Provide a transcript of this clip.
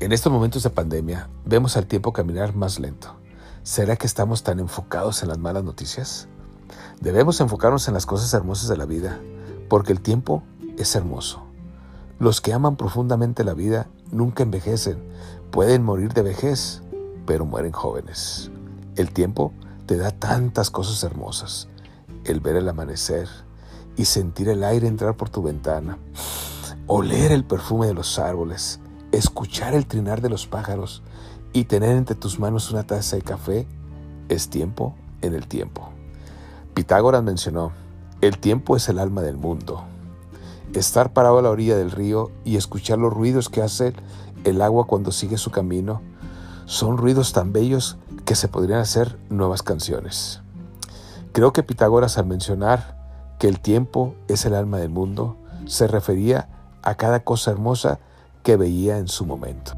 En estos momentos de pandemia vemos al tiempo caminar más lento. ¿Será que estamos tan enfocados en las malas noticias? Debemos enfocarnos en las cosas hermosas de la vida, porque el tiempo es hermoso. Los que aman profundamente la vida nunca envejecen, pueden morir de vejez, pero mueren jóvenes. El tiempo te da tantas cosas hermosas. El ver el amanecer y sentir el aire entrar por tu ventana, oler el perfume de los árboles, escuchar el trinar de los pájaros y tener entre tus manos una taza de café es tiempo en el tiempo. Pitágoras mencionó, el tiempo es el alma del mundo. Estar parado a la orilla del río y escuchar los ruidos que hace el agua cuando sigue su camino son ruidos tan bellos que se podrían hacer nuevas canciones. Creo que Pitágoras al mencionar que el tiempo es el alma del mundo se refería a cada cosa hermosa que veía en su momento.